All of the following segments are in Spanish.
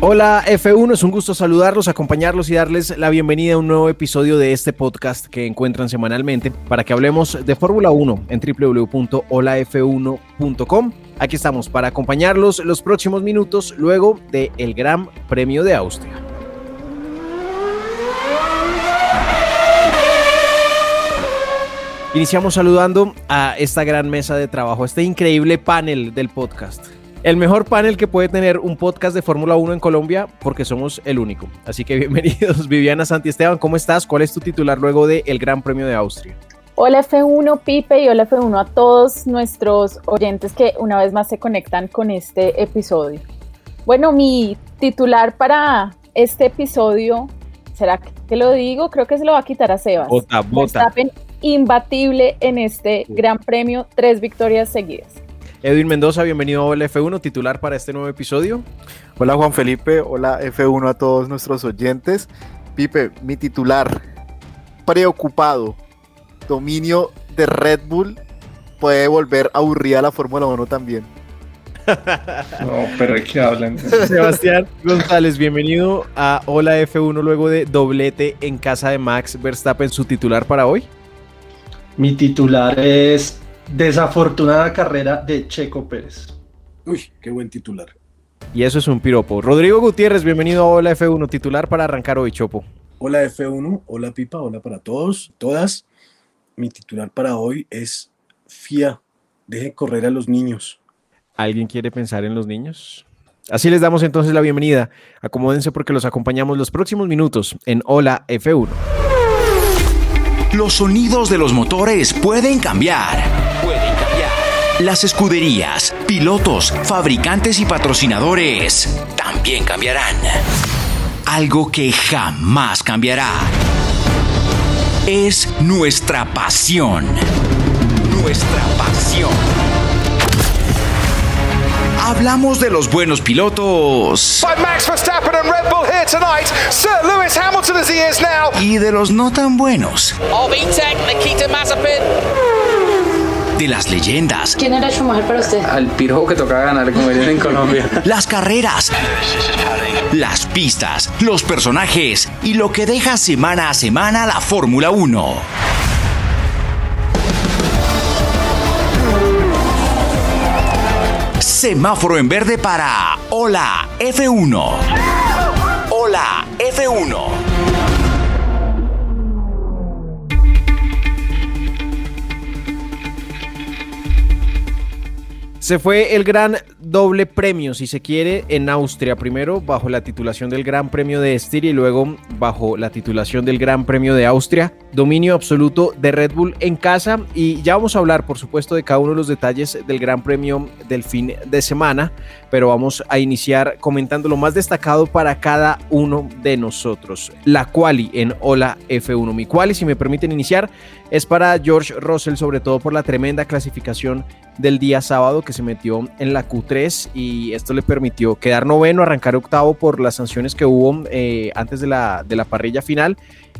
Hola F1, es un gusto saludarlos, acompañarlos y darles la bienvenida a un nuevo episodio de este podcast que encuentran semanalmente para que hablemos de Fórmula 1 en www.holaf1.com. Aquí estamos para acompañarlos los próximos minutos luego del el Gran Premio de Austria. Iniciamos saludando a esta gran mesa de trabajo, este increíble panel del podcast el mejor panel que puede tener un podcast de Fórmula 1 en Colombia porque somos el único. Así que bienvenidos, Viviana Santiesteban, ¿cómo estás? ¿Cuál es tu titular luego del Gran Premio de Austria? Hola F1 Pipe y hola F1 a todos nuestros oyentes que una vez más se conectan con este episodio. Bueno, mi titular para este episodio, ¿será que lo digo? Creo que se lo va a quitar a Sebas. Bota, bota. imbatible en este Gran Premio, tres victorias seguidas. Edwin Mendoza, bienvenido a F1, titular para este nuevo episodio. Hola Juan Felipe, hola F1 a todos nuestros oyentes. Pipe, mi titular, preocupado, dominio de Red Bull puede volver aburrida la Fórmula 1 también. No, pero ¿qué hablan? Sebastián González, bienvenido a Hola F1 luego de doblete en casa de Max Verstappen, su titular para hoy. Mi titular es Desafortunada carrera de Checo Pérez. Uy, qué buen titular. Y eso es un piropo. Rodrigo Gutiérrez, bienvenido a Hola F1, titular para arrancar hoy, Chopo. Hola F1, hola Pipa, hola para todos, todas. Mi titular para hoy es FIA, deje correr a los niños. ¿Alguien quiere pensar en los niños? Así les damos entonces la bienvenida. Acomódense porque los acompañamos los próximos minutos en Hola F1. Los sonidos de los motores pueden cambiar las escuderías, pilotos, fabricantes y patrocinadores también cambiarán. Algo que jamás cambiará es nuestra pasión. Nuestra pasión. Hablamos de los buenos pilotos. Y de los no tan buenos de las leyendas. ¿Quién era Schumacher para usted? Al pirojo que tocaba ganar como dicen en Colombia. Las carreras, las pistas, los personajes y lo que deja semana a semana la Fórmula 1. Semáforo en verde para Hola F1. Hola F1. Se fue el gran doble premio, si se quiere, en Austria. Primero bajo la titulación del Gran Premio de Estiria y luego bajo la titulación del Gran Premio de Austria. Dominio absoluto de Red Bull en casa. Y ya vamos a hablar, por supuesto, de cada uno de los detalles del Gran Premio del fin de semana. Pero vamos a iniciar comentando lo más destacado para cada uno de nosotros. La quali en Hola F1. Mi quali, si me permiten iniciar, es para George Russell, sobre todo por la tremenda clasificación del día sábado que se metió en la Q3 y esto le permitió quedar noveno, arrancar octavo por las sanciones que hubo eh, antes de la, de la parrilla final.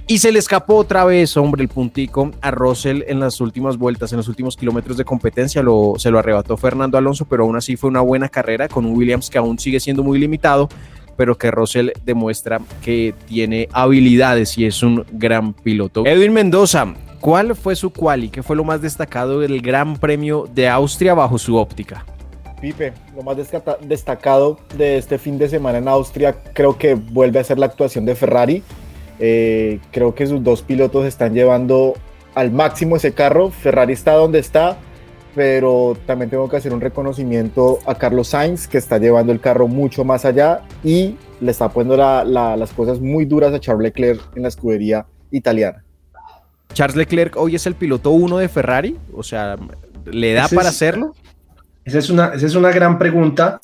Y se le escapó otra vez, hombre, el puntico a Russell en las últimas vueltas, en los últimos kilómetros de competencia. Lo, se lo arrebató Fernando Alonso, pero aún así fue una buena carrera con un Williams que aún sigue siendo muy limitado, pero que Russell demuestra que tiene habilidades y es un gran piloto. Edwin Mendoza, ¿Cuál fue su quali? ¿Qué fue lo más destacado del Gran Premio de Austria bajo su óptica? Pipe, lo más destacado de este fin de semana en Austria creo que vuelve a ser la actuación de Ferrari. Eh, creo que sus dos pilotos están llevando al máximo ese carro. Ferrari está donde está, pero también tengo que hacer un reconocimiento a Carlos Sainz, que está llevando el carro mucho más allá y le está poniendo las cosas muy duras a Charles Leclerc en la escudería italiana. Charles Leclerc hoy es el piloto uno de Ferrari, o sea, ¿le da para hacerlo? Esa es, una, esa es una gran pregunta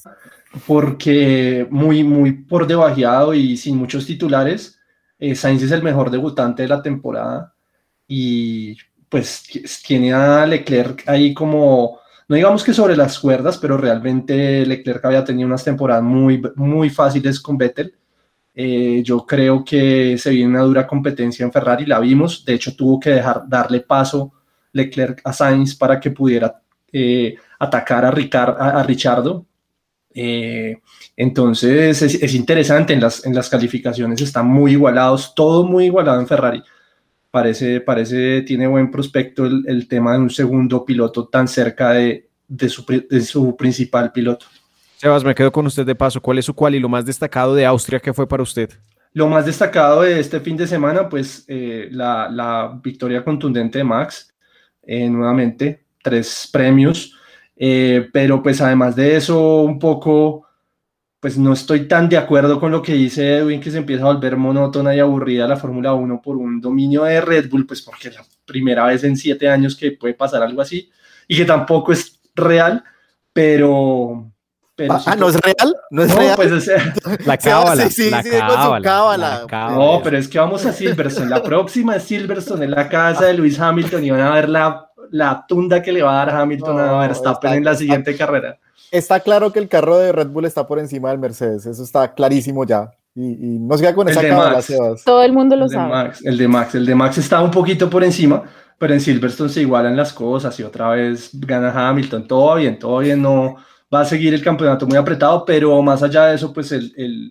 porque muy, muy por debajeado y sin muchos titulares. Eh, Sainz es el mejor debutante de la temporada y pues tiene a Leclerc ahí como, no digamos que sobre las cuerdas, pero realmente Leclerc había tenido unas temporadas muy, muy fáciles con Vettel. Eh, yo creo que se viene una dura competencia en Ferrari, la vimos, de hecho tuvo que dejar darle paso Leclerc a Sainz para que pudiera eh, atacar a, Ricard, a, Richardo. Eh, entonces es, interesante, en las, en las calificaciones están muy igualados, todo muy igualado en Ferrari parece, parece, tiene buen prospecto el, tema de un segundo piloto tan cerca de, de, su, de, su, principal piloto. Sebas, me quedo con usted de paso. ¿Cuál es su cual y lo más destacado de Austria que fue para usted? Lo más destacado de este fin de semana, pues eh, la, la, victoria contundente de Max, eh, nuevamente, tres premios, eh, pero pues además de eso, un poco pues no estoy tan de acuerdo con lo que dice Edwin, que se empieza a volver monótona y aburrida la Fórmula 1 por un dominio de Red Bull, pues porque es la primera vez en siete años que puede pasar algo así y que tampoco es real, pero... ah, ¿no es real? ¿No es real? Pues, la cábala, sí, sí, la sí, cábala, No, pero es que vamos a Silverstone. La próxima es Silverstone, en la casa de Luis Hamilton y van a ver la, la tunda que le va a dar Hamilton a Verstappen en la siguiente carrera. Está claro que el carro de Red Bull está por encima del Mercedes, eso está clarísimo ya. Y, no se queda con esa cámara, Todo el mundo lo el sabe. De Max, el de Max, el de Max está un poquito por encima, pero en Silverstone se igualan las cosas y otra vez gana Hamilton, todo bien, todo bien, no va a seguir el campeonato muy apretado, pero más allá de eso, pues el, el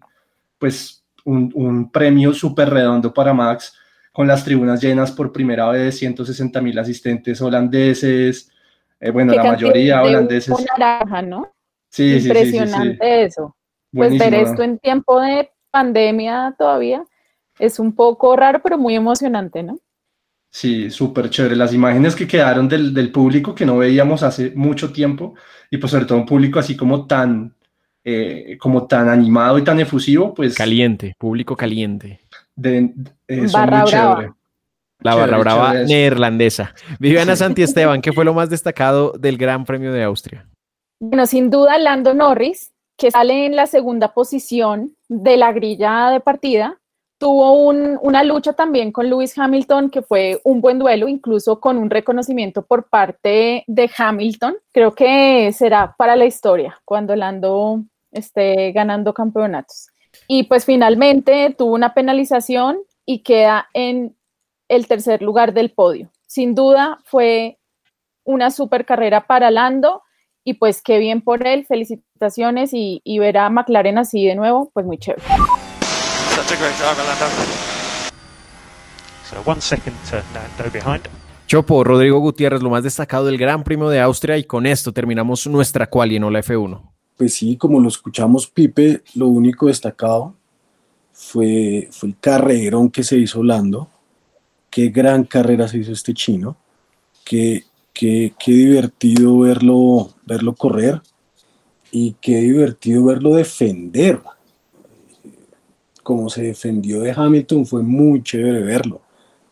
pues un, un premio súper redondo para Max con las tribunas llenas por primera vez, 160 mil asistentes holandeses, eh, bueno, la mayoría holandeses. Naranja, ¿no? Sí, Impresionante sí, sí, eso. Pues ver esto en tiempo de pandemia todavía es un poco raro, pero muy emocionante, ¿no? Sí, súper chévere. Las imágenes que quedaron del, del, público que no veíamos hace mucho tiempo y pues sobre todo un público así como tan, eh, como tan animado y tan efusivo, pues... Caliente, público caliente. De, eh, Barra muy chévere. La barra brava neerlandesa. Viviana Santi Esteban, ¿qué fue lo más destacado del Gran Premio de Austria? Bueno, sin duda Lando Norris, que sale en la segunda posición de la grilla de partida, tuvo una lucha también con Lewis Hamilton, que fue un buen duelo, incluso con un reconocimiento por parte de Hamilton. Creo que será para la historia cuando Lando esté ganando campeonatos. Y pues finalmente tuvo una penalización y queda en el tercer lugar del podio. Sin duda fue una super carrera para Lando y pues qué bien por él, felicitaciones y, ver a McLaren así de nuevo, pues muy chévere. Chopo, Rodrigo Gutiérrez, lo más destacado del Gran Premio de Austria y con esto terminamos nuestra quali en la F1. Pues sí, como lo escuchamos Pipe, lo único destacado fue, fue el carrerón que se hizo Lando qué gran carrera se hizo este chino, qué, qué, qué divertido verlo, verlo correr y qué divertido verlo defender. Como se defendió de Hamilton fue muy chévere verlo,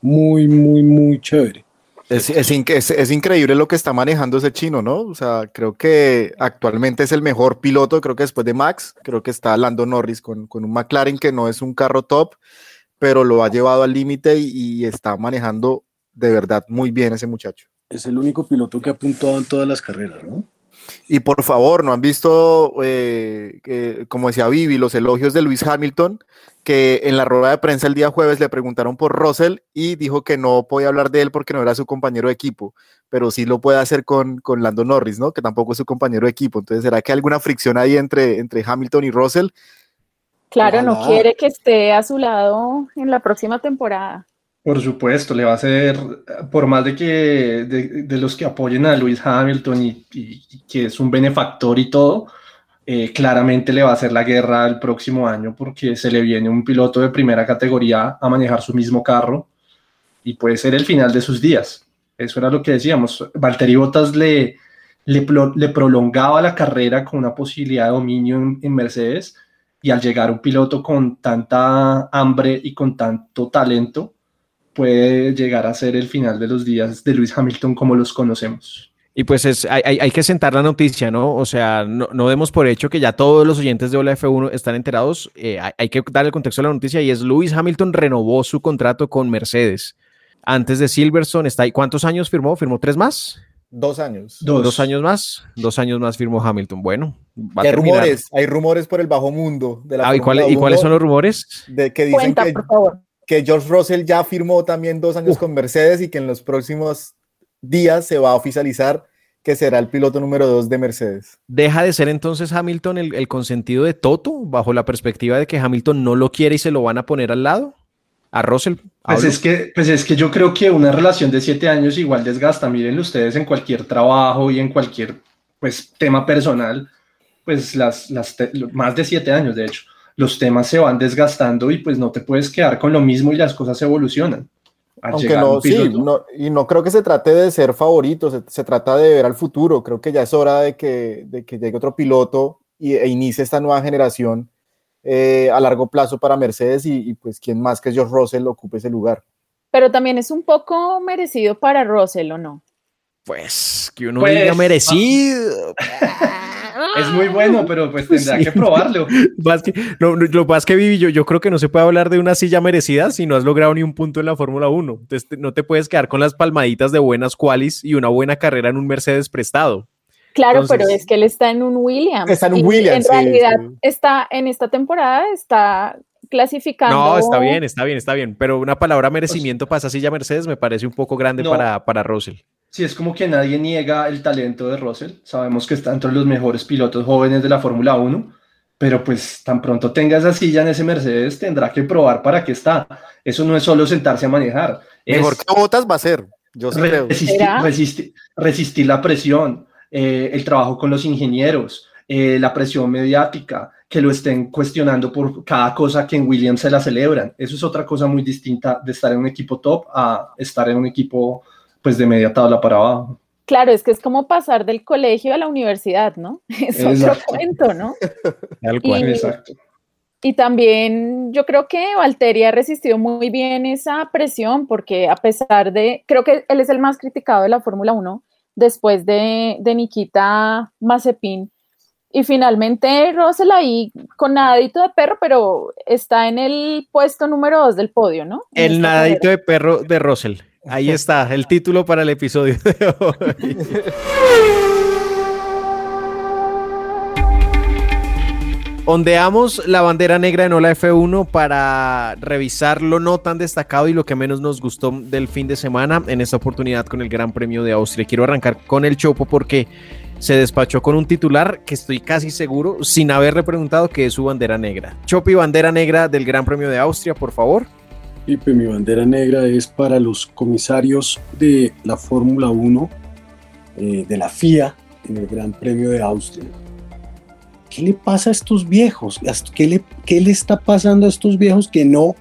muy, muy, muy chévere. Es, es, es, increíble lo que está manejando ese chino, ¿no? O sea, creo que actualmente es el mejor piloto, creo que después de Max, creo que está Lando Norris con, con un McLaren que no es un carro top, pero lo ha llevado al límite y, está manejando de verdad muy bien ese muchacho. Es el único piloto que ha apuntado en todas las carreras, ¿no? Y por favor, ¿no han visto, eh, como decía Vivi, los elogios de Luis Hamilton? Que en la rueda de prensa el día jueves le preguntaron por Russell y dijo que no podía hablar de él porque no era su compañero de equipo, pero sí lo puede hacer con, con Lando Norris, ¿no? Que tampoco es su compañero de equipo. Entonces, ¿será que hay alguna fricción ahí entre, entre Hamilton y Russell? Claro, no quiere que esté a su lado en la próxima temporada. Por supuesto, le va a hacer, por más de que de, los que apoyen a Luis Hamilton y, que es un benefactor y todo, eh, claramente le va a hacer la guerra el próximo año porque se le viene un piloto de primera categoría a manejar su mismo carro y puede ser el final de sus días. Eso era lo que decíamos. Valtteri Bottas le, le, prolongaba la carrera con una posibilidad de dominio en Mercedes y al llegar un piloto con tanta hambre y con tanto talento, puede llegar a ser el final de los días de Luis Hamilton como los conocemos. Y pues es, hay, hay- hay que sentar la noticia, ¿no? O sea, no, no demos por hecho que ya todos los oyentes de Hola F1 están enterados. Eh, hay, hay que dar el contexto de la noticia y es Lewis Hamilton renovó su contrato con Mercedes. Antes de Silverstone está ahí. ¿Cuántos años firmó? ¿Firmó tres más? Dos años. Dos, años más. Dos años más firmó Hamilton. Bueno, va a hay terminar. rumores, hay rumores por el bajo mundo de la Ah, ¿y, cuál- y cuáles 1 son los rumores? De que dicen Cuenta, que, por favor. que George Russell ya firmó también dos años con Mercedes y que en los próximos días se va a oficializar que será el piloto número dos de Mercedes. ¿Deja de ser entonces Hamilton el, el consentido de Toto bajo la perspectiva de que Hamilton no lo quiere y se lo van a poner al lado? ¿A Russell? Pues es, que, pues es que yo creo que una relación de siete años igual desgasta. Miren ustedes en cualquier trabajo y en cualquier pues, tema personal, pues las, las más de siete años de hecho, los temas se van desgastando y pues no te puedes quedar con lo mismo y las cosas evolucionan. Aunque no, sí, no- y no creo que se trate de ser favorito, se, se trata de ver al futuro. Creo que ya es hora de que, de que llegue otro piloto y, e inicie esta nueva generación eh, a largo plazo para Mercedes y, y, pues quién más que George Russell ocupe ese lugar. Pero también es un poco merecido para Russell, ¿o no? Pues que uno Pues, diga merecido. Es muy bueno, pero pues tendrá Sí. que probarlo. Más que- no, no, lo más que Vivi, yo, yo creo que no se puede hablar de una silla merecida si no has logrado ni un punto en la Fórmula 1. Entonces te- no te puedes quedar con las palmaditas de buenas qualis y una buena carrera en un Mercedes prestado. Claro, Entonces- pero es que él está en un Williams. Está en un Williams, En sí, realidad sí. está en esta temporada, está clasificando. No, está bien, está bien, está bien. Pero una palabra merecimiento para esa silla Mercedes me parece un poco grande No. para, para Russell. Sí, es como que nadie niega el talento de Russell. Sabemos que está entre los mejores pilotos jóvenes de la Fórmula 1, pero pues tan pronto tenga esa silla en ese Mercedes, tendrá que probar para qué está. Eso no es solo sentarse a manejar. es Mejor que Botas va a ser, yo sí creo. resistir, resistir- resistir la presión, eh, el trabajo con los ingenieros, eh, la presión mediática, que lo estén cuestionando por cada cosa que en Williams se la celebran. Eso es otra cosa muy distinta de estar en un equipo top a estar en un equipo pues de media tabla para abajo. Claro, es que es como pasar del colegio a la universidad, ¿no? Es otro cuento, ¿no? Tal Y- cual. Exacto. Y también yo creo que Valtteri ha resistido muy bien esa presión porque a pesar de, creo que él es el más criticado de la Fórmula 1 después de, de Nikita Mazepin. Y finalmente Russell ahí con nadadito de perro, pero está en el puesto número 2 del podio, ¿no? En El nadadito carrera. de perro de Russell. Ahí está, el título para el episodio de hoy. Ondeamos la bandera negra en Ola F1 para revisar lo no tan destacado y lo que menos nos gustó del fin de semana en esta oportunidad con el Gran Premio de Austria. Quiero arrancar con el Chopo porque se despachó con un titular que estoy casi seguro, sin haberle preguntado, que es su bandera negra. Chopi, bandera negra del Gran Premio de Austria, por favor. Y pues mi bandera negra es para los comisarios de la Fórmula 1 eh, de la FIA en el Gran Premio de Austria. ¿Qué le pasa a estos viejos? ¿Qué le, ¿Qué le está pasando a estos viejos que no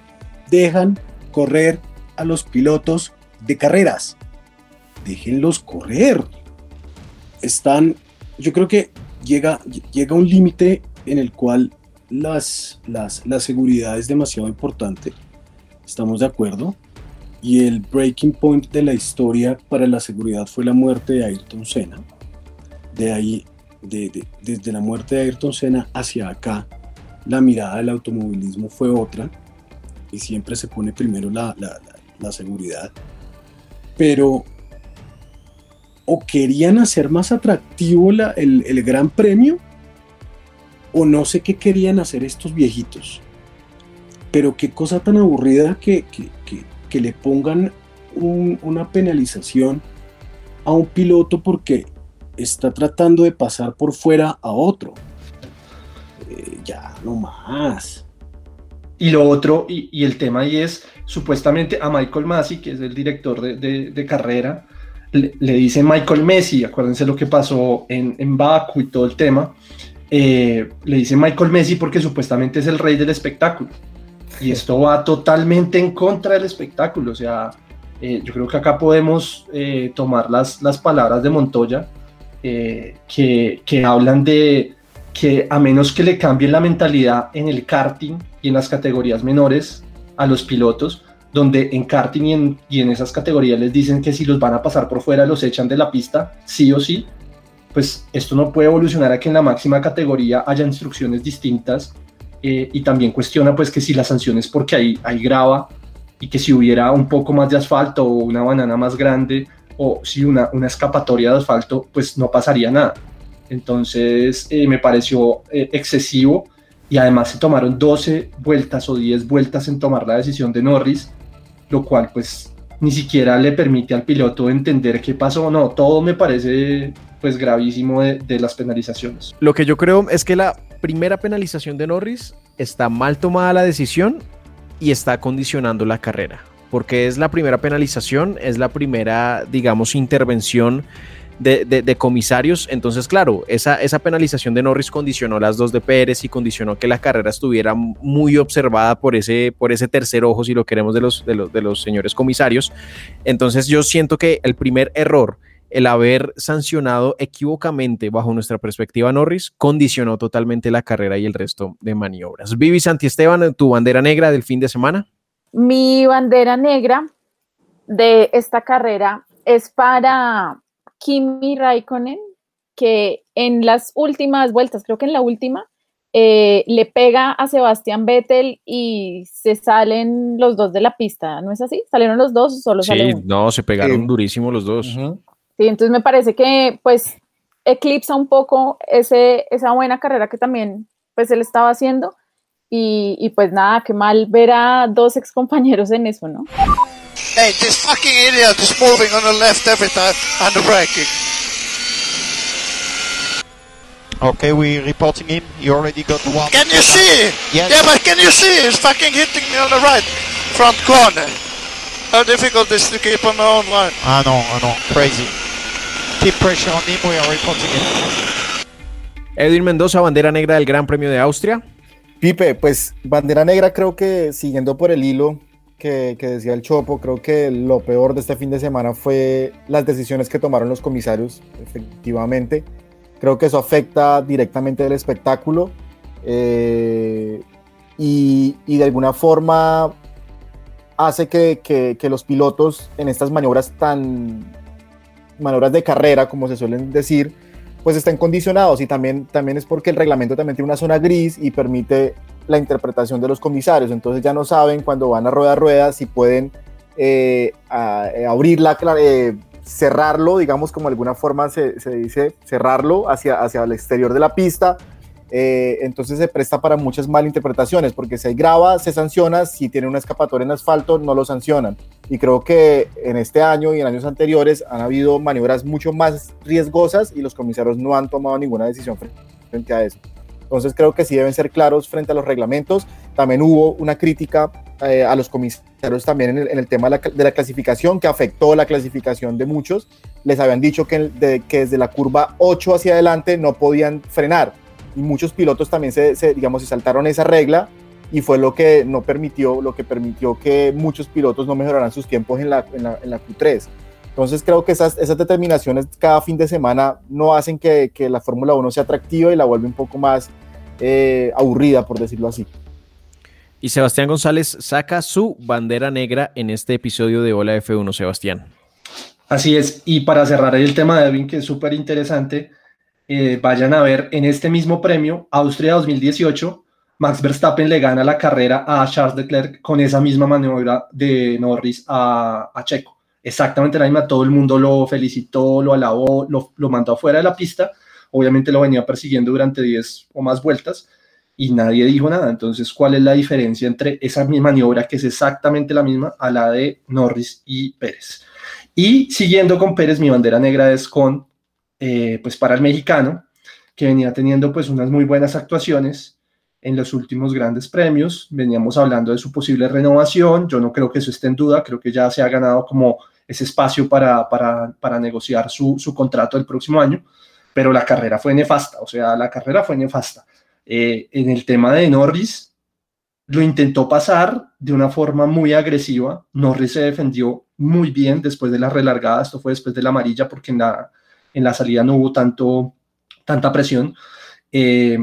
dejan correr a los pilotos de carreras? Déjenlos correr. Están, yo creo que llega, llega un límite en el cual las, las, la seguridad es demasiado importante estamos de acuerdo. Y el breaking point de la historia para la seguridad fue la muerte de Ayrton Senna. De ahí, de- de- desde la muerte de Ayrton Senna hacia acá, la mirada del automovilismo fue otra. Y siempre se pone primero la, la- seguridad. Pero o querían hacer más atractivo el, el gran premio, o no sé qué querían hacer estos viejitos pero qué cosa tan aburrida que, que- que- que le pongan un- una penalización a un piloto porque está tratando de pasar por fuera a otro. Eh, ya, no más. Y lo otro, y, el tema ahí es, supuestamente a Michael Massey, que es el director de, de- carrera, le, le dice Michael Messi, acuérdense lo que pasó en, en Baku y todo el tema, eh, le dice Michael Messi porque supuestamente es el rey del espectáculo. Y esto va totalmente en contra del espectáculo. O sea, eh, yo creo que acá podemos eh, tomar las, las palabras de Montoya, eh, que, que hablan de que a menos que le cambien la mentalidad en el karting y en las categorías menores a los pilotos, donde en karting y en, y en esas categorías les dicen que si los van a pasar por fuera los echan de la pista, sí o sí, pues esto no puede evolucionar a que en la máxima categoría haya instrucciones distintas eh, y también cuestiona pues que si la sanción es porque hay, hay grava y que si hubiera un poco más de asfalto o una banana más grande o si una, una escapatoria de asfalto, pues no pasaría nada. Entonces eh, me pareció eh, excesivo y además se tomaron 12 vueltas o 10 vueltas en tomar la decisión de Norris, lo cual pues ni siquiera le permite al piloto entender qué pasó. No, todo me parece pues gravísimo de, de las penalizaciones. Lo que yo creo es que la primera penalización de Norris está mal tomada la decisión y está condicionando la carrera, porque es la primera penalización, es la primera, digamos, intervención de, comisarios. Entonces, claro, esa, esa penalización de Norris condicionó las dos de Pérez y condicionó que la carrera estuviera muy observada por ese, por ese tercer ojo, si lo queremos, de los, de, los, de los señores comisarios. Entonces, yo siento que el primer error el haber sancionado equivocamente bajo nuestra perspectiva Norris condicionó totalmente la carrera y el resto de maniobras. Vivi Santiesteban, tu bandera negra del fin de semana. Mi bandera negra de esta carrera es para Kimi Raikkonen, que en las últimas vueltas, creo que en la última, eh, le pega a Sebastián Vettel y se salen los dos de la pista, ¿no es así? ¿Salieron los dos o solo sí, sale uno? no, se pegaron sí. durísimo los dos. Uh -huh. Sí, entonces me parece que pues eclipsa un poco ese, esa buena carrera que también pues él estaba haciendo y, y pues nada, qué mal ver a dos ex compañeros en eso, ¿no? Hey, this fucking idiot is moving on the left every time and the braking. Okay, we reporting him. You already got one. Can you see? Yes. Yeah, but can you see? He's fucking hitting me on the right front corner. How difficult is to keep on my own line? I know, I know. Crazy. Keep pressure on him. We are reporting him. Edwin Mendoza, bandera negra del Gran Premio de Austria. Pipe, pues bandera negra creo que siguiendo por el hilo que, que, decía el Chopo, creo que lo peor de este fin de semana fue las decisiones que tomaron los comisarios, efectivamente. Creo que eso afecta directamente el espectáculo eh, y, y, de alguna forma hace que, que, que, los pilotos en estas maniobras tan maniobras de carrera, como se suelen decir, pues estén condicionados y también, también es porque el reglamento también tiene una zona gris y permite la interpretación de los comisarios, entonces ya no saben cuando van a rueda a rueda si pueden eh, a, eh, abrirla, eh, cerrarlo, digamos como de alguna forma se, se dice, cerrarlo hacia, hacia el exterior de la pista, eh, entonces se presta para muchas malinterpretaciones, porque si hay grava, se sanciona, si tiene una escapatoria en asfalto, no lo sancionan. Y creo que en este año y en años anteriores han habido maniobras mucho más riesgosas y los comisarios no han tomado ninguna decisión frente a eso. Entonces creo que sí deben ser claros frente a los reglamentos. También hubo una crítica eh, a los comisarios también en el, en el tema de la, de la, clasificación, que afectó la clasificación de muchos. Les habían dicho que, de, que desde la curva 8 hacia adelante no podían frenar y muchos pilotos también se, se, digamos, se saltaron esa regla y fue lo que no permitió, lo que permitió que muchos pilotos no mejoraran sus tiempos en la, en la, en la Q3. Entonces creo que esas, esas, determinaciones cada fin de semana no hacen que, que la Fórmula 1 sea atractiva y la vuelve un poco más eh, aburrida, por decirlo así. Y Sebastián González saca su bandera negra en este episodio de Hola F1, Sebastián. Así es, y para cerrar el tema de Edwin, que es súper interesante, eh, vayan a ver en este mismo premio, Austria 2018, Max Verstappen le gana la carrera a Charles Leclerc con esa misma maniobra de Norris a, Checo. Exactamente la misma, todo el mundo lo felicitó, lo alabó, lo, lo mandó afuera de la pista. Obviamente lo venía persiguiendo durante 10 o más vueltas y nadie dijo nada. Entonces, ¿cuál es la diferencia entre esa misma maniobra, que es exactamente la misma, a la de Norris y Pérez? Y siguiendo con Pérez, mi bandera negra es con eh, pues para el mexicano, que venía teniendo pues unas muy buenas actuaciones en los últimos grandes premios. Veníamos hablando de su posible renovación. Yo no creo que eso esté en duda. Creo que ya se ha ganado como ese espacio para, para, para negociar su, su, contrato el próximo año. Pero la carrera fue nefasta. O sea, la carrera fue nefasta. Eh, en el tema de Norris, lo intentó pasar de una forma muy agresiva. Norris se defendió muy bien después de la relargada. Esto fue después de la amarilla porque en la, en la salida no hubo tanto, tanta presión, eh,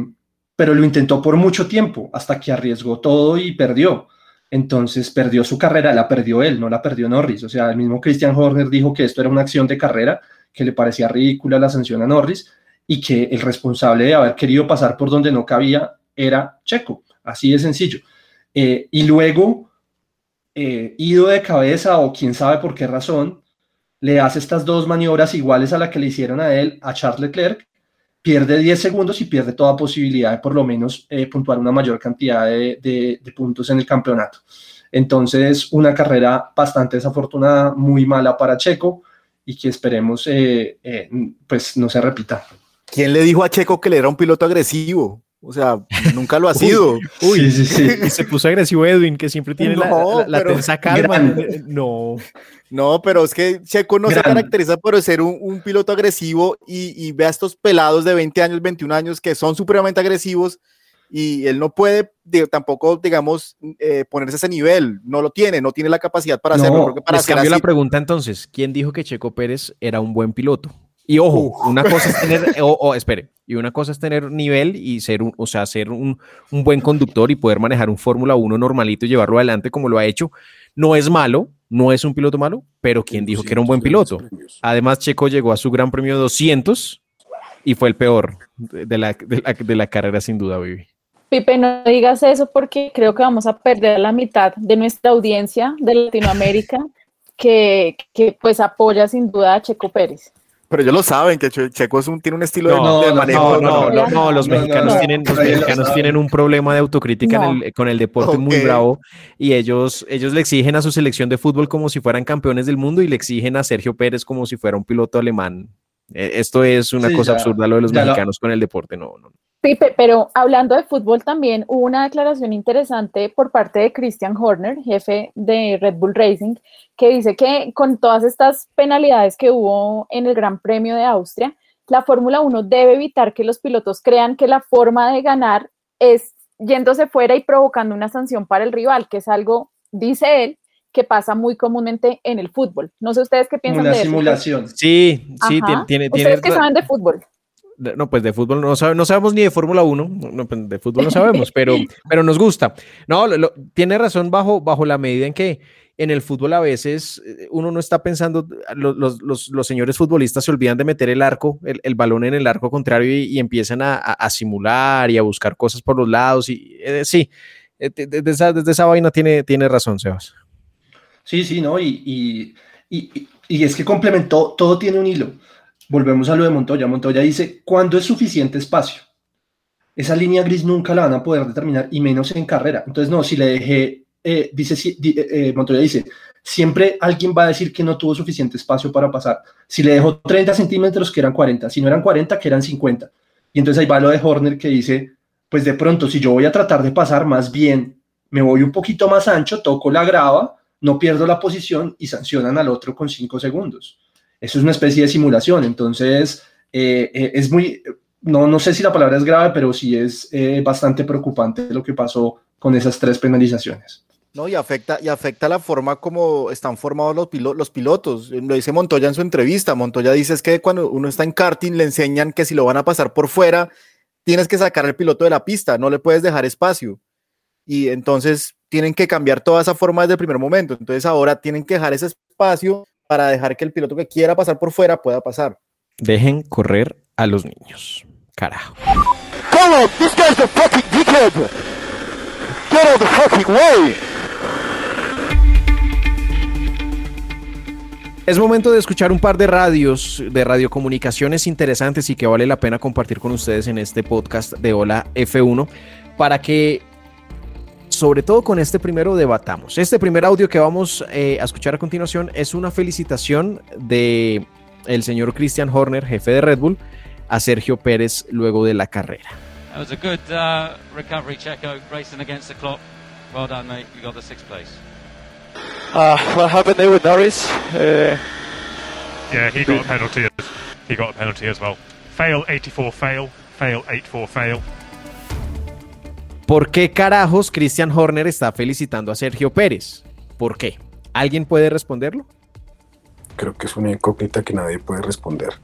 pero lo intentó por mucho tiempo hasta que arriesgó todo y perdió. entonces perdió su carrera, la perdió él, no la perdió Norris. O sea, el mismo Christian Horner dijo que esto era una acción de carrera, que le parecía ridícula la sanción a Norris y que el responsable de haber querido pasar por donde no cabía era Checo. Así de sencillo. Eh, y luego, eh, ido de cabeza o quién sabe por qué razón, le hace estas dos maniobras iguales a la que le hicieron a él, a Charles Leclerc, pierde 10 segundos y pierde toda posibilidad de por lo menos eh, puntuar una mayor cantidad de, puntos en el campeonato. Entonces, una carrera bastante desafortunada, muy mala para Checo y que esperemos eh, eh, pues no se repita. ¿Quién le dijo a Checo que le era un piloto agresivo? O sea, nunca lo ha sido. Uy, sí, sí, sí. se puso agresivo Edwin, que siempre tiene la, la, tensa calma. No. No, pero es que Checo no se caracteriza por ser un, piloto agresivo y, ve a estos pelados de 20 años, 21 años que son supremamente agresivos y él no puede tampoco, digamos, eh, ponerse a ese nivel. No lo tiene, no tiene la capacidad para hacerlo. Para les la pregunta entonces. ¿Quién dijo que Checo Pérez era un buen piloto? Y ojo, una cosa es tener, o, espere, y una cosa es tener nivel y ser un, o sea, ser un, un buen conductor y poder manejar un Fórmula 1 normalito y llevarlo adelante como lo ha hecho. No es malo, no es un piloto malo, pero quien dijo que era un buen piloto. Además, Checo llegó a su Gran Premio 200 y fue el peor de la, de la, carrera sin duda, Vivi. Pipe, no digas eso porque creo que vamos a perder la mitad de nuestra audiencia de Latinoamérica que, que pues apoya sin duda a Checo Pérez. Pero ellos lo saben, que Checo es un, tiene un estilo de, manejo. No, no, no, los mexicanos, tienen, los mexicanos tienen un problema de autocrítica con el deporte muy bravo y ellos, ellos le exigen a su selección de fútbol como si fueran campeones del mundo y le exigen a Sergio Pérez como si fuera un piloto alemán. E, esto es una cosa absurda lo de los mexicanos con el deporte, no, no. Pipe, pero hablando de fútbol también hubo una declaración interesante por parte de Christian Horner, jefe de Red Bull Racing, que dice que con todas estas penalidades que hubo en el Gran Premio de Austria, la Fórmula 1 debe evitar que los pilotos crean que la forma de ganar es yéndose fuera y provocando una sanción para el rival, que es algo, dice él, que pasa muy comúnmente en el fútbol. No sé ustedes qué piensan de eso. Una simulación. Sí, sí, tiene, tiene, ¿Ustedes qué saben de fútbol? No, pues de fútbol no, no sabemos ni de Fórmula 1, no, pues de fútbol no sabemos, pero, pero nos gusta. No, tiene razón bajo, bajo la medida en que en el fútbol a veces eh, uno no está pensando, los, los, señores futbolistas se olvidan de meter el arco, el, balón en el arco contrario y, empiezan a, simular y a buscar cosas por los lados. Y eh, sí, eh, desde esa, desde esa vaina tiene, tiene razón, Sebas. Sí, sí, ¿no? Y, y, y es que complementó, todo tiene un hilo volvemos a lo de Montoya. Montoya dice, ¿cuándo es suficiente espacio? Esa línea gris nunca la van a poder determinar y menos en carrera. Entonces, no, si le dejé, eh, dice, eh, eh, Montoya dice, siempre alguien va a decir que no tuvo suficiente espacio para pasar. Si le dejó 30 centímetros, que eran 40. Si no eran 40, que eran 50. Y entonces ahí va lo de Horner que dice, pues de pronto, si yo voy a tratar de pasar más bien, me voy un poquito más ancho, toco la grava, no pierdo la posición y sancionan al otro con 5 segundos. Eso es una especie de simulación, entonces eh, eh, es muy, no, no sé si la palabra es grave, pero sí es eh, bastante preocupante lo que pasó con esas tres penalizaciones. No, y afecta, y afecta la forma como están formados los, los pilotos. Lo dice Montoya en su entrevista. Montoya dice es que cuando uno está en karting le enseñan que si lo van a pasar por fuera, tienes que sacar al piloto de la pista, no le puedes dejar espacio. Y entonces tienen que cambiar toda esa forma desde el primer momento. Entonces ahora tienen que dejar ese espacio para dejar que el piloto que quiera pasar por fuera pueda pasar. Dejen correr a los niños. Carajo. Es momento de escuchar un par de radios, de radiocomunicaciones interesantes y que vale la pena compartir con ustedes en este podcast de Hola F1 para que sobre todo con este primero debatamos. Este primer audio que vamos eh, a escuchar a continuación es una felicitación de el señor Christian Horner, jefe de Red Bull, a Sergio Pérez luego de la carrera. That was a good uh, recovery, Checo, racing against the clock. Well done, mate. You got the sixth place. Uh, what happened there with Norris? Uh, yeah, he got a penalty. He got a penalty as well. Fail 84, fail. Fail 84, fail. ¿Por qué carajos Christian Horner está felicitando a Sergio Pérez? ¿Por qué? ¿Alguien puede responderlo? Creo que es una incógnita que nadie puede responder.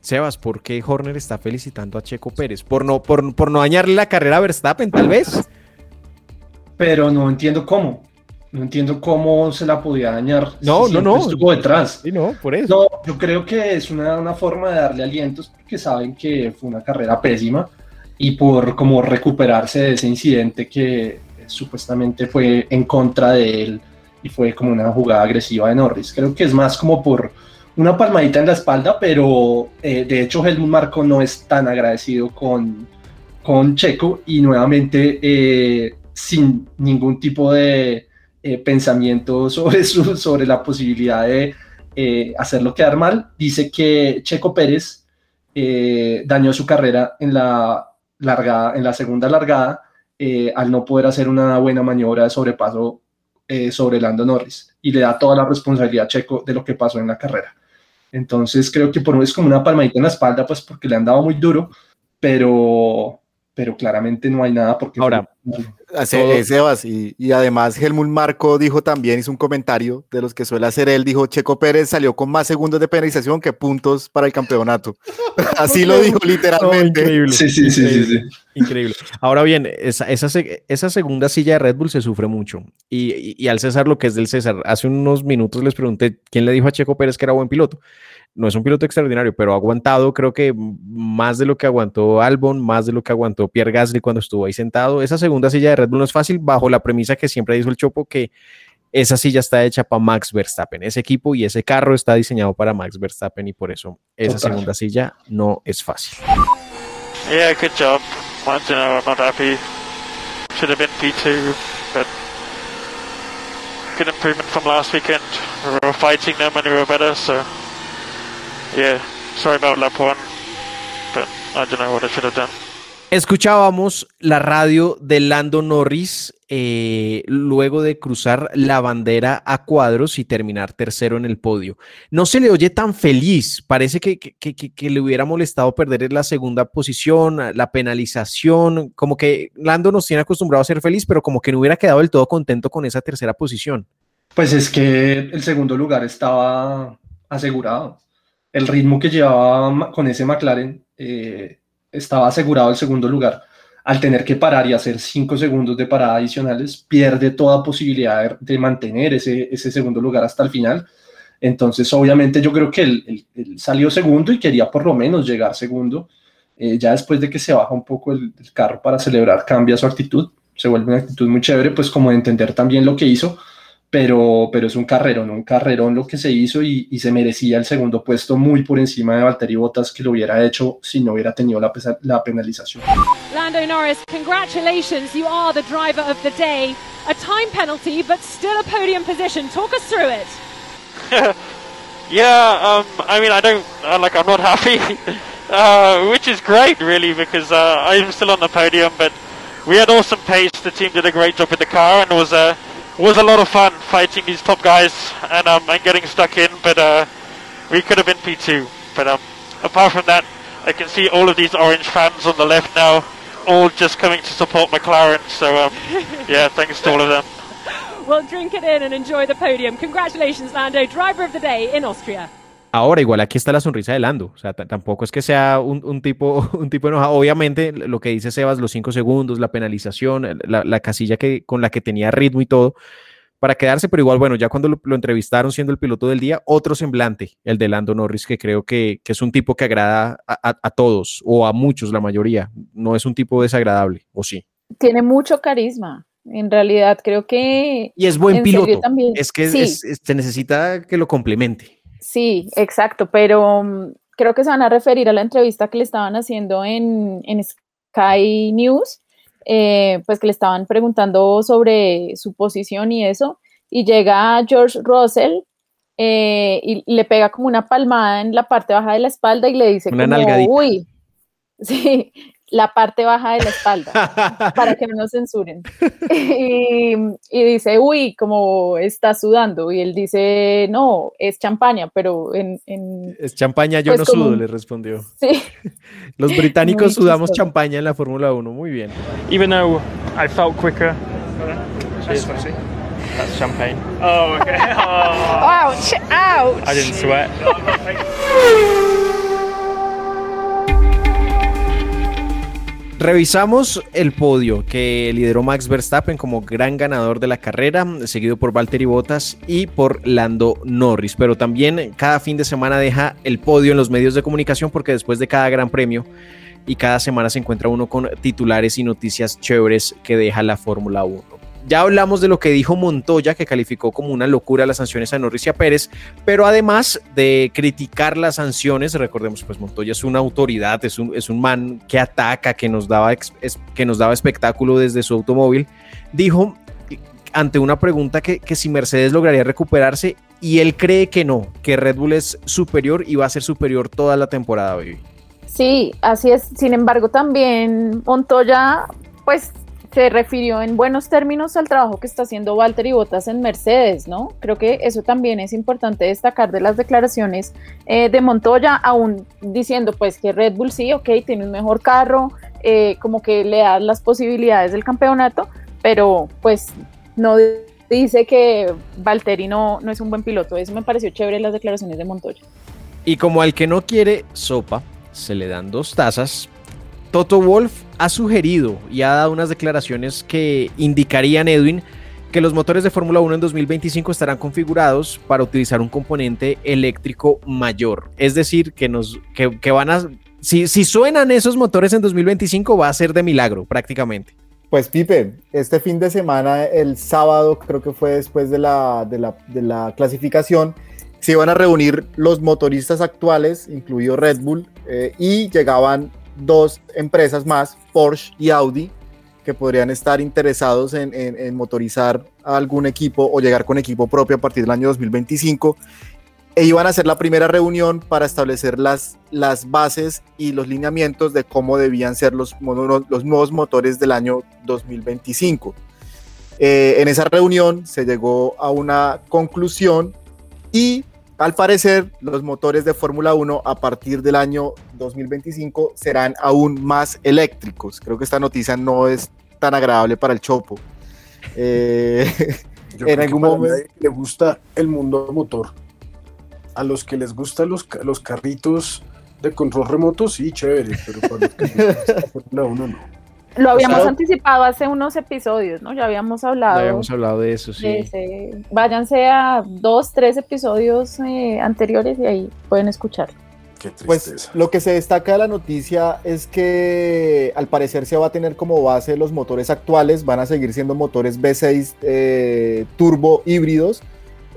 Sebas, ¿por qué Horner está felicitando a Checo Pérez? ¿Por no, por, no dañarle la carrera a Verstappen, tal vez? Pero no entiendo cómo. No entiendo cómo se la podía dañar. No, si no, no. Estuvo detrás. Sí, no, por eso. No, yo creo que es una, una forma de darle alientos porque saben que fue una carrera pésima y por como recuperarse de ese incidente que supuestamente fue en contra de él y fue como una jugada agresiva de Norris. Creo que es más como por una palmadita en la espalda, pero eh, de hecho Helmut Marco no es tan agradecido con, con Checo y nuevamente eh, sin ningún tipo de eh, pensamiento sobre, su, sobre la posibilidad de hacerlo quedar mal, dice que Checo Pérez dañó su carrera en la, largada, en la segunda largada eh, al no poder hacer una buena maniobra de sobrepaso eh, sobre Lando Norris y le da toda la responsabilidad a Checo de lo que pasó en la carrera. Entonces creo que por es como una palmadita en la espalda, pues porque le han dado muy duro, pero, pero claramente no hay nada porque... Ahora, Eh, Sebas, y, y además Helmut Marco dijo también, hizo un comentario de los que suele hacer él, dijo Checo Pérez salió con más segundos de penalización que puntos para el campeonato. Así lo dijo literalmente. increíble. Sí, sí, sí, sí, increíble, increíble. Ahora bien, esa, esa, se- esa segunda silla de Red Bull se sufre mucho. Y, y- y al César lo que es del César, hace unos minutos les pregunté quién le dijo a Checo Pérez que era buen piloto. No es un piloto extraordinario, pero ha aguantado, creo que más de lo que aguantó Albon, más de lo que aguantó Pierre Gasly cuando estuvo ahí sentado. Esa segunda silla de Red Bull no es fácil, bajo la premisa que siempre dijo el Chopo, que esa silla está hecha para Max Verstappen. Ese equipo y ese carro está diseñado para Max Verstappen y por eso esa Total. segunda silla no es fácil. Yeah, good job. You know, I'm not happy. Should have been P2, but good improvement from last weekend. We were fighting them and we were better, so yeah, sorry about lap one, but I don't know what I should have done. Escuchábamos la radio de Lando Norris eh, luego de cruzar la bandera a cuadros y terminar tercero en el podio. No se le oye tan feliz, parece que, le hubiera molestado perder la segunda posición, la penalización, como que Lando nos tiene acostumbrado a ser feliz, pero como que no hubiera quedado del todo contento con esa tercera posición. Pues es que el segundo lugar estaba asegurado. El ritmo que llevaba con ese McLaren eh, estaba asegurado el segundo lugar. Al tener que parar y hacer cinco segundos de parada adicionales, pierde toda posibilidad de, mantener ese, ese segundo lugar hasta el final. Entonces, obviamente, yo creo que él salió segundo y quería por lo menos llegar segundo. Eh, ya después de que se baja un poco el, el carro para celebrar, cambia su actitud. Se vuelve una actitud muy chévere, pues como de entender también lo que hizo pero, pero es un carrerón, un carrerón lo que se hizo y, y se merecía el segundo puesto muy por encima de Valtteri Bottas que lo hubiera hecho si no hubiera tenido la, pesa- la penalización. Lando Norris, congratulations. You are the driver of the day. A time penalty, but still a podium position. Talk us through it. Yeah, um, I mean, I don't, uh, like, I'm not happy, uh, which is great, really, because uh, I'm still on the podium, but we had awesome pace. The team did a great job in the car, and it was, uh, was a lot of fun fighting these top guys and, um, and getting stuck in, but uh, we could have been P2. But um, apart from that, I can see all of these orange fans on the left now, all just coming to support McLaren, so um, yeah, thanks to all of them. Well, drink it in and enjoy the podium. Congratulations, Lando, driver of the day in Austria. Ahora, igual aquí está la sonrisa de Lando. O sea, tampoco es que sea un, un tipo, un tipo enojado. Obviamente, lo que dice Sebas, los cinco segundos, la penalización, la, la casilla que, con la que tenía ritmo y todo, para quedarse, pero igual, bueno, ya cuando lo, lo entrevistaron siendo el piloto del día, otro semblante, el de Lando Norris, que creo que, que es un tipo que agrada a, a- a todos, o a muchos, la mayoría. No es un tipo desagradable, o sí. Tiene mucho carisma. En realidad, creo que. Y es buen piloto. también. Es que Sí. es- es- se necesita que lo complemente. Sí, exacto, pero mm, creo que se van a referir a la entrevista que le estaban haciendo en, en Sky News, eh, pues que le estaban preguntando sobre su posición y eso, y llega George Russell eh, y le pega como una palmada en la parte baja de la espalda y le dice Una como, nalgadita. uy, sí, la parte baja de la espalda, para que no nos censuren. y, y dice, uy, como está sudando. Y él dice, no, es champaña, pero en... en- Es champaña, yo Pues no como- sudo, le respondió. sí, Los británicos Muy sudamos chistoso. champaña en la Fórmula 1, muy bien. Even though I felt quicker. That's champagne. Oh, okay. Ouch! Ouch! I didn't sweat. Revisamos el podio que lideró Max Verstappen como gran ganador de la carrera, seguido por Valtteri Bottas y por Lando Norris. Pero también cada fin de semana deja el podio en los medios de comunicación porque después de cada gran premio y cada semana se encuentra uno con titulares y noticias chéveres que deja la Fórmula 1. Ya hablamos de lo que dijo Montoya, que calificó como una locura las sanciones a Norris y a Pérez, pero además de criticar las sanciones, recordemos, pues Montoya es una autoridad, es un, es un man que ataca, que nos, daba, que nos daba espectáculo desde su automóvil, dijo ante una pregunta que, que si Mercedes lograría recuperarse y él cree que no, que Red Bull es superior y va a ser superior toda la temporada, baby. Sí, así es. Sin embargo, también Montoya, pues se refirió en buenos términos al trabajo que está haciendo Walter y Bottas en Mercedes, ¿no? Creo que eso también es importante destacar de las declaraciones eh, de Montoya, aún diciendo pues que Red Bull sí, ok, tiene un mejor carro, eh, como que le da las posibilidades del campeonato, pero pues no dice que Valtteri no, no es un buen piloto. Eso me pareció chévere las declaraciones de Montoya. Y como al que no quiere sopa, se le dan dos tazas, Toto Wolf ha sugerido y ha dado unas declaraciones que indicarían, Edwin, que los motores de Fórmula 1 en 2025 estarán configurados para utilizar un componente eléctrico mayor. Es decir, que, nos, que, van a... Si, si suenan esos motores en 2025 va a ser de milagro prácticamente. Pues Pipe, este fin de semana, el sábado, creo que fue después de la, de la, clasificación, se iban a reunir los motoristas actuales, incluido Red Bull, eh, y llegaban dos empresas más, Porsche y Audi, que podrían estar interesados en, motorizar algún equipo o llegar con equipo propio a partir del año 2025 e iban a hacer la primera reunión para establecer las, las bases y los lineamientos de cómo debían ser los, los nuevos motores del año 2025. Eh, en esa reunión se llegó a una conclusión y al parecer, los motores de Fórmula 1 a partir del año 2025 serán aún más eléctricos. Creo que esta noticia no es tan agradable para el Chopo. Eh, en algún momento le gusta el mundo motor. A los que les gustan los, los carritos de control remoto, sí, chévere, pero para los que Fórmula 1 no. Lo habíamos anticipado hace unos episodios, ¿no? Ya habíamos hablado. Ya habíamos hablado de eso, sí. váyanse a dos, tres episodios eh, anteriores y ahí pueden escuchar. pues lo que se destaca de la noticia es que al parecer se va a tener como base los motores actuales, van a seguir siendo motores V6 eh, turbo híbridos,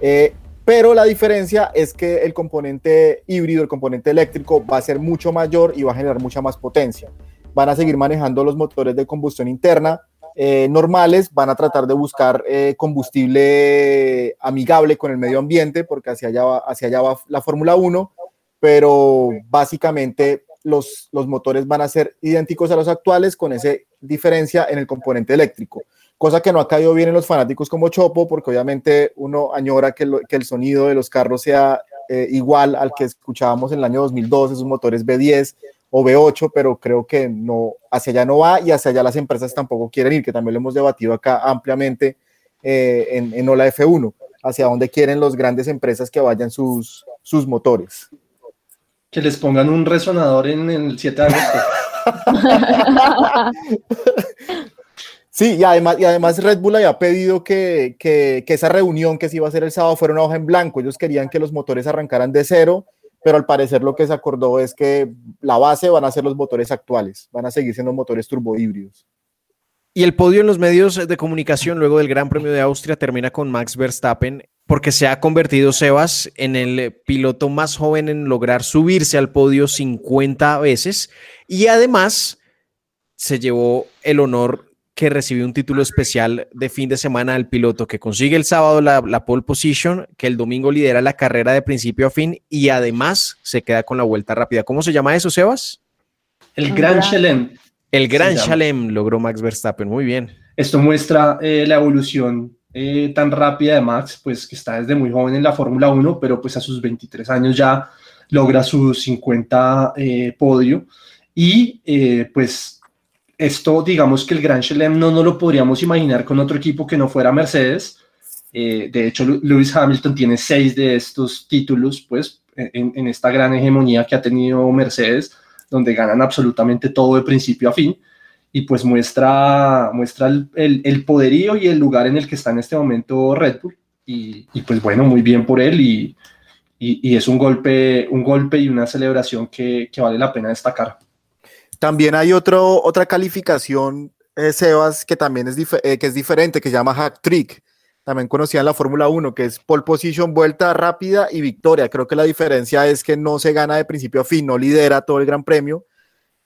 eh, pero la diferencia es que el componente híbrido, el componente eléctrico va a ser mucho mayor y va a generar mucha más potencia. Van a seguir manejando los motores de combustión interna eh, normales, van a tratar de buscar eh, combustible amigable con el medio ambiente, porque hacia allá va, hacia allá va la Fórmula 1, pero básicamente los, los motores van a ser idénticos a los actuales con esa diferencia en el componente eléctrico, cosa que no ha caído bien en los fanáticos como Chopo, porque obviamente uno añora que, el sonido de los carros sea eh, igual al que escuchábamos en el año 2002, esos motores B10 o B8, pero creo que no, hacia allá no va y hacia allá las empresas tampoco quieren ir, que también lo hemos debatido acá ampliamente eh, en, en Ola F1, hacia dónde quieren las grandes empresas que vayan sus, sus motores. Que les pongan un resonador en el 7 de agosto. Sí, y además, y además Red Bull había pedido que, que, que, esa reunión que se iba a hacer el sábado fuera una hoja en blanco. Ellos querían que los motores arrancaran de cero pero al parecer lo que se acordó es que la base van a ser los motores actuales, van a seguir siendo motores turbohíbridos. Y el podio en los medios de comunicación luego del Gran Premio de Austria termina con Max Verstappen porque se ha convertido Sebas en el piloto más joven en lograr subirse al podio 50 veces y además se llevó el honor que recibió un título especial de fin de semana al piloto que consigue el sábado la, pole position, que el domingo lidera la carrera de principio a fin y además se queda con la vuelta rápida. ¿Cómo se llama eso, Sebas? El Gran Chelem. El Gran Chelem logró Max Verstappen, muy bien. Esto muestra eh, la evolución eh, tan rápida de Max, pues que está desde muy joven en la Fórmula 1, pero pues a sus 23 años ya logra su 50 eh, podio y pues esto, digamos que el Gran Chelem no, no lo podríamos imaginar con otro equipo que no fuera Mercedes. Eh, de hecho, Lewis Hamilton tiene seis de estos títulos, pues, en, esta gran hegemonía que ha tenido Mercedes, donde ganan absolutamente todo de principio a fin. Y pues muestra, muestra el, el, poderío y el lugar en el que está en este momento Red Bull. Y, y pues bueno, muy bien por él y, y, y, es un golpe, un golpe y una celebración que, que vale la pena destacar. También hay otro, otra calificación, eh, Sebas, que también es, eh, que es diferente, que se llama Hack Trick. También conocida en la Fórmula 1, que es pole position, vuelta rápida y victoria. Creo que la diferencia es que no se gana de principio a fin, no lidera todo el Gran Premio,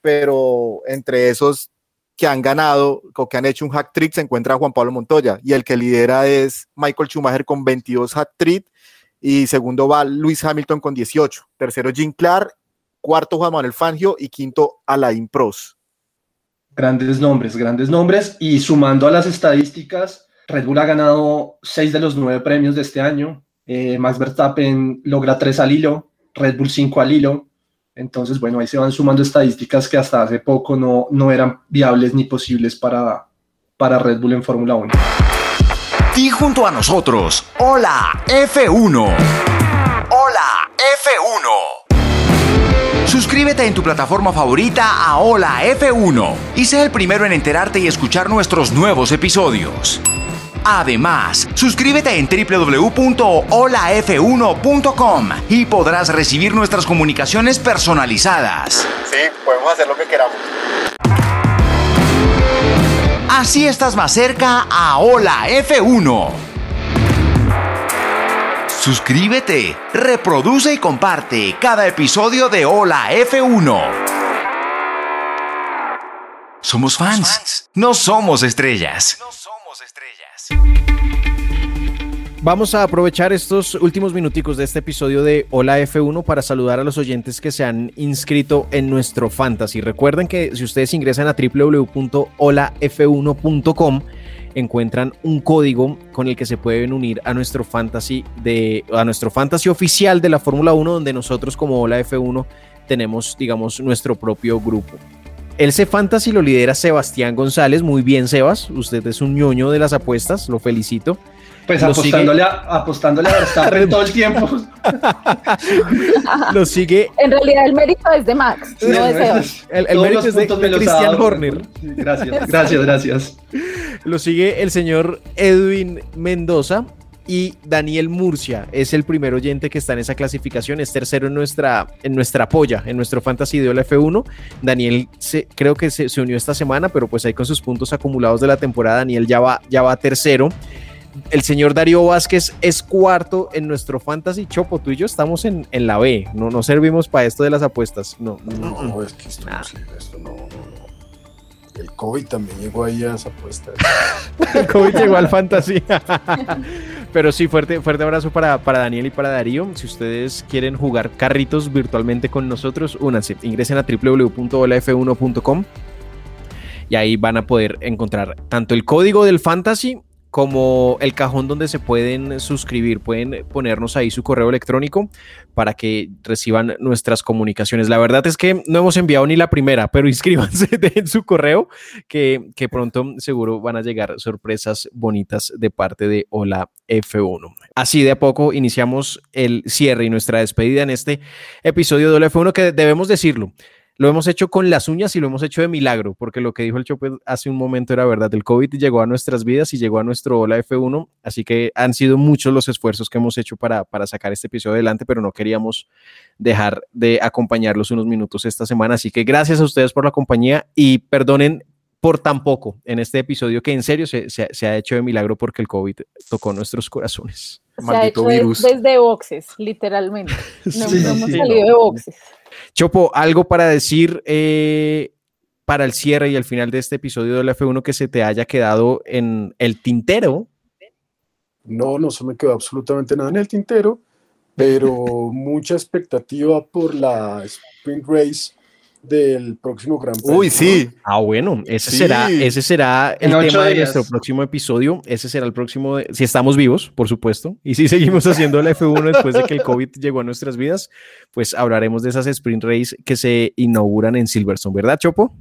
pero entre esos que han ganado o que han hecho un hack trick se encuentra Juan Pablo Montoya y el que lidera es Michael Schumacher con 22 hack trick y segundo va Luis Hamilton con 18, tercero Jim Clark, cuarto Juan Manuel Fangio y quinto Alain Prost. Grandes nombres, grandes nombres y sumando a las estadísticas, Red Bull ha ganado seis de los nueve premios de este año, eh, Max Verstappen logra tres al hilo, Red Bull 5 al hilo, entonces, bueno, ahí se van sumando estadísticas que hasta hace poco no, no eran viables ni posibles para, para Red Bull en Fórmula 1. Y junto a nosotros, hola F1. Hola F1. Suscríbete en tu plataforma favorita a Hola F1 y sé el primero en enterarte y escuchar nuestros nuevos episodios. Además, suscríbete en www.holaf1.com y podrás recibir nuestras comunicaciones personalizadas. Sí, podemos hacer lo que queramos. Así estás más cerca a Hola F1. Suscríbete, reproduce y comparte cada episodio de Hola F1. Somos fans, no somos estrellas. Vamos a aprovechar estos últimos minuticos de este episodio de Hola F1 para saludar a los oyentes que se han inscrito en nuestro fantasy. Recuerden que si ustedes ingresan a www.holaf1.com encuentran un código con el que se pueden unir a nuestro fantasy de a nuestro fantasy oficial de la Fórmula 1 donde nosotros como Hola F1 tenemos digamos nuestro propio grupo. El C Fantasy lo lidera Sebastián González. Muy bien, Sebas. Usted es un ñoño de las apuestas. Lo felicito. Pues lo apostándole, sigue... a, apostándole a Verstappen todo el tiempo. lo sigue. En realidad, el mérito es de Max, no de Sebas. El, el mérito es de, de Christian Horner. Sí, gracias, gracias, gracias. Lo sigue el señor Edwin Mendoza y Daniel Murcia es el primer oyente que está en esa clasificación, es tercero en nuestra, en nuestra polla, en nuestro Fantasy de F1. Daniel se, creo que se, se, unió esta semana, pero pues ahí con sus puntos acumulados de la temporada, Daniel ya va, ya va tercero. El señor Darío Vázquez es cuarto en nuestro Fantasy. Chopo, tú y yo estamos en, en la B, no, no servimos para esto de las apuestas. No, no, no es que esto, ah. no, esto no, no. El COVID también llegó ahí a esa apuesta. el COVID llegó al fantasy. Pero sí, fuerte, fuerte abrazo para, para Daniel y para Darío. Si ustedes quieren jugar carritos virtualmente con nosotros, únanse. Ingresen a www.olaf1.com y ahí van a poder encontrar tanto el código del fantasy como el cajón donde se pueden suscribir, pueden ponernos ahí su correo electrónico para que reciban nuestras comunicaciones. La verdad es que no hemos enviado ni la primera, pero inscríbanse en su correo que, que pronto seguro van a llegar sorpresas bonitas de parte de Hola F1. Así de a poco iniciamos el cierre y nuestra despedida en este episodio de Hola F1 que debemos decirlo. Lo hemos hecho con las uñas y lo hemos hecho de milagro, porque lo que dijo el Chopper hace un momento era verdad. El COVID llegó a nuestras vidas y llegó a nuestro Hola F1, así que han sido muchos los esfuerzos que hemos hecho para, para sacar este episodio adelante, pero no queríamos dejar de acompañarlos unos minutos esta semana. Así que gracias a ustedes por la compañía y perdonen por tan poco en este episodio que en serio se, se, se ha hecho de milagro porque el COVID tocó nuestros corazones. Se Maldito ha hecho virus. desde boxes, literalmente. No, sí, no hemos sí, salido no. de boxes. Chopo, algo para decir eh, para el cierre y al final de este episodio del F1 que se te haya quedado en el tintero. No, no se me quedó absolutamente nada en el tintero, pero mucha expectativa por la Sprint Race del próximo Gran Premio. Uy, sí. Ah, bueno, ese sí. será, ese será el tema días. de nuestro próximo episodio. Ese será el próximo, de, si estamos vivos, por supuesto, y si seguimos haciendo la F1 después de que el COVID llegó a nuestras vidas, pues hablaremos de esas sprint race que se inauguran en Silverstone, ¿verdad, Chopo?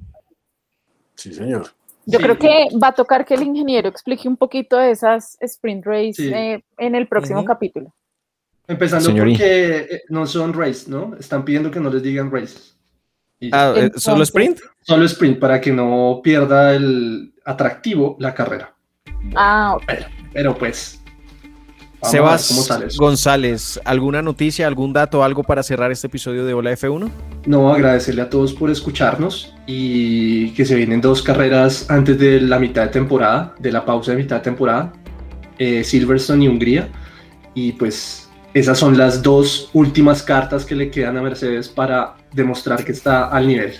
Sí, señor. Yo sí. creo que va a tocar que el ingeniero explique un poquito de esas sprint race sí. eh, en el próximo uh -huh. capítulo. Empezando porque no son race, ¿no? Están pidiendo que no les digan races. Ah, eh, ¿Solo sprint? Solo sprint para que no pierda el atractivo la carrera. Ah, ok. Pero pues. vamos a ver cómo Sebas sale eso. González, ¿alguna noticia, algún dato, algo para cerrar este episodio de Hola F1? No, agradecerle a todos por escucharnos y que se vienen dos carreras antes de la mitad de temporada, de la pausa de mitad de temporada, eh, Silverstone y Hungría. Y pues esas son las dos últimas cartas que le quedan a Mercedes para demostrar que está al nivel.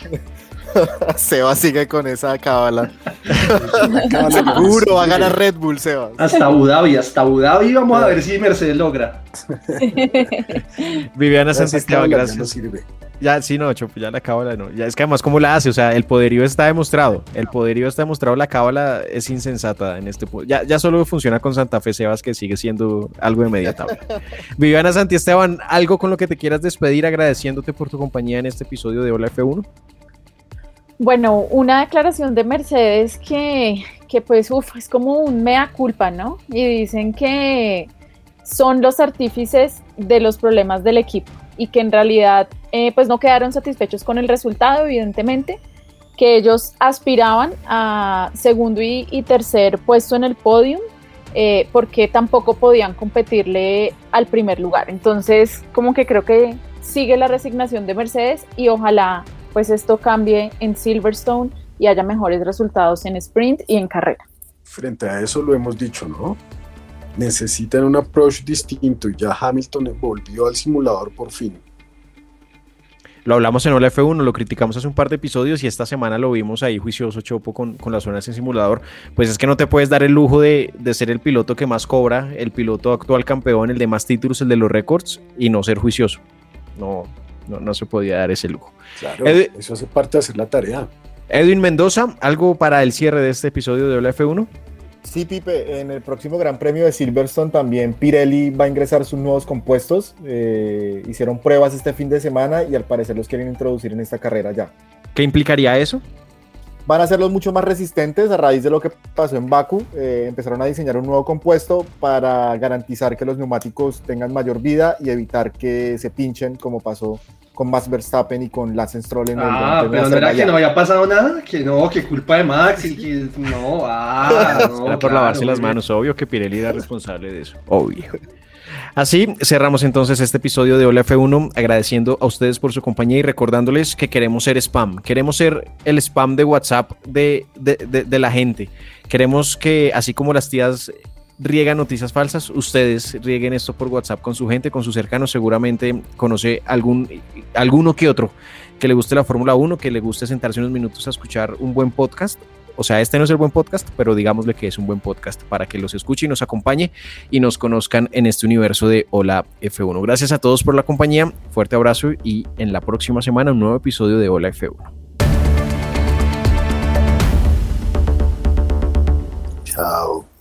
Seba sigue con esa cábala. Seguro va a ganar Red Bull, Seba. Hasta Abu Dhabi, hasta Abu Dhabi vamos a ver si Mercedes logra. Viviana ya gracias. no sirve. Ya, sí, no, Chopo, ya la cábala no. Ya, es que además, ¿cómo la hace? O sea, el poderío está demostrado. El poderío está demostrado, la cábala es insensata en este punto. Ya, ya solo funciona con Santa Fe Sebas, que sigue siendo algo de media tabla. Viviana Santiesteban, ¿algo con lo que te quieras despedir agradeciéndote por tu compañía en este episodio de Hola F1? Bueno, una declaración de Mercedes que, que pues, uf, es como un mea culpa, ¿no? Y dicen que son los artífices de los problemas del equipo y que en realidad, eh, pues, no quedaron satisfechos con el resultado, evidentemente, que ellos aspiraban a segundo y, tercer puesto en el podium, eh, porque tampoco podían competirle al primer lugar. Entonces, como que creo que sigue la resignación de Mercedes y ojalá pues esto cambie en Silverstone y haya mejores resultados en sprint y en carrera. Frente a eso lo hemos dicho, ¿no? Necesitan un approach distinto y ya Hamilton volvió al simulador por fin. Lo hablamos en Hola F1, lo criticamos hace un par de episodios y esta semana lo vimos ahí juicioso Chopo con, con las zonas en simulador. Pues es que no te puedes dar el lujo de, de ser el piloto que más cobra, el piloto actual campeón, el de más títulos, el de los récords y no ser juicioso. No, no, no se podía dar ese lujo. Claro, eso hace parte de hacer la tarea. Edwin Mendoza, ¿algo para el cierre de este episodio de Hola F1? Sí, Pipe, en el próximo Gran Premio de Silverstone también Pirelli va a ingresar sus nuevos compuestos. Eh, hicieron pruebas este fin de semana y al parecer los quieren introducir en esta carrera ya. ¿Qué implicaría eso? Van a hacerlos mucho más resistentes a raíz de lo que pasó en Baku. Eh, empezaron a diseñar un nuevo compuesto para garantizar que los neumáticos tengan mayor vida y evitar que se pinchen como pasó con Max Verstappen y con Lance Stroll en el Ah, pero no era que no había pasado nada, que no, que culpa de Max y que no, ah, no. Era por claro, lavarse las manos, obvio que Pirelli era responsable de eso. Obvio. Así cerramos entonces este episodio de Hola F1 agradeciendo a ustedes por su compañía y recordándoles que queremos ser spam. Queremos ser el spam de WhatsApp de, de- de- de la gente. Queremos que así como las tías riegan noticias falsas, ustedes rieguen esto por WhatsApp con su gente, con sus cercanos. Seguramente conoce algún, alguno que otro que le guste la Fórmula 1, que le guste sentarse unos minutos a escuchar un buen podcast. O sea, este no es el buen podcast, pero digámosle que es un buen podcast para que los escuche y nos acompañe y nos conozcan en este universo de Hola F1. Gracias a todos por la compañía, fuerte abrazo y en la próxima semana un nuevo episodio de Hola F1. Chao.